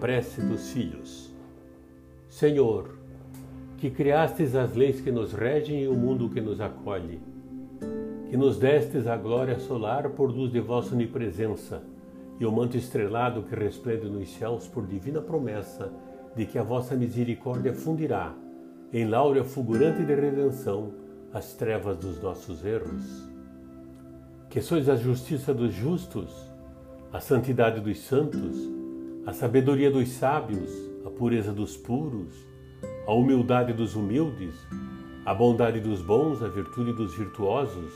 Prece dos Filhos. Senhor, que criastes as leis que nos regem e o mundo que nos acolhe, que nos destes a glória solar por luz de vossa onipresença e o manto estrelado que resplende nos céus por divina promessa de que a vossa misericórdia fundirá em láurea fulgurante de redenção as trevas dos nossos erros. Que sois a justiça dos justos, a santidade dos santos, a sabedoria dos sábios, a pureza dos puros, a humildade dos humildes, a bondade dos bons, a virtude dos virtuosos,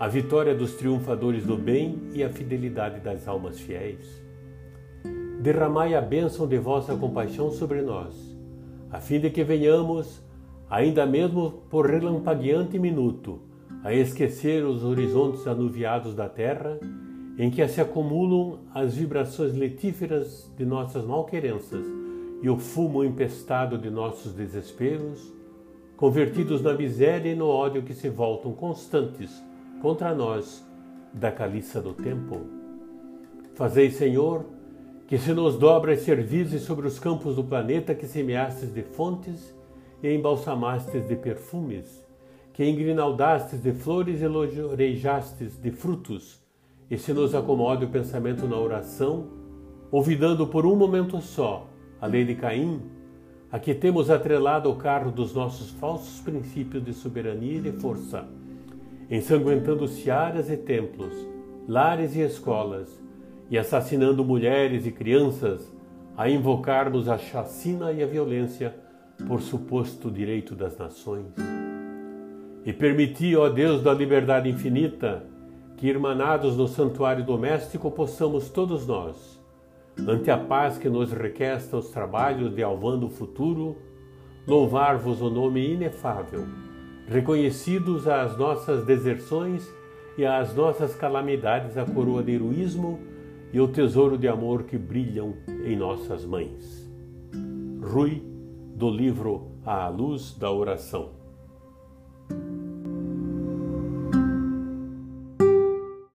a vitória dos triunfadores do bem e a fidelidade das almas fiéis. Derramai a bênção de vossa compaixão sobre nós, a fim de que venhamos, ainda mesmo por relampagueante minuto, a esquecer os horizontes anuviados da terra, em que se acumulam as vibrações letíferas de nossas malquerenças e o fumo empestado de nossos desesperos, convertidos na miséria e no ódio que se voltam constantes contra nós da caliça do tempo. Fazei, Senhor, que se nos dobra serviços sobre os campos do planeta que semeastes de fontes e embalsamastes de perfumes, que engrinaldastes de flores e lorejastes de frutos, e se nos acomode o pensamento na oração, olvidando por um momento só a lei de Caim, a que temos atrelado ao carro dos nossos falsos princípios de soberania e de força, ensanguentando searas e templos, lares e escolas, e assassinando mulheres e crianças, a invocarmos a chacina e a violência por suposto direito das nações. E permiti, ó Deus da liberdade infinita, que, irmanados no santuário doméstico, possamos todos nós, ante a paz que nos requesta os trabalhos de alvando o futuro, louvar-vos o nome inefável, reconhecidos às nossas deserções e às nossas calamidades a coroa de heroísmo e o tesouro de amor que brilham em nossas mães. Rui, do livro A Luz da Oração.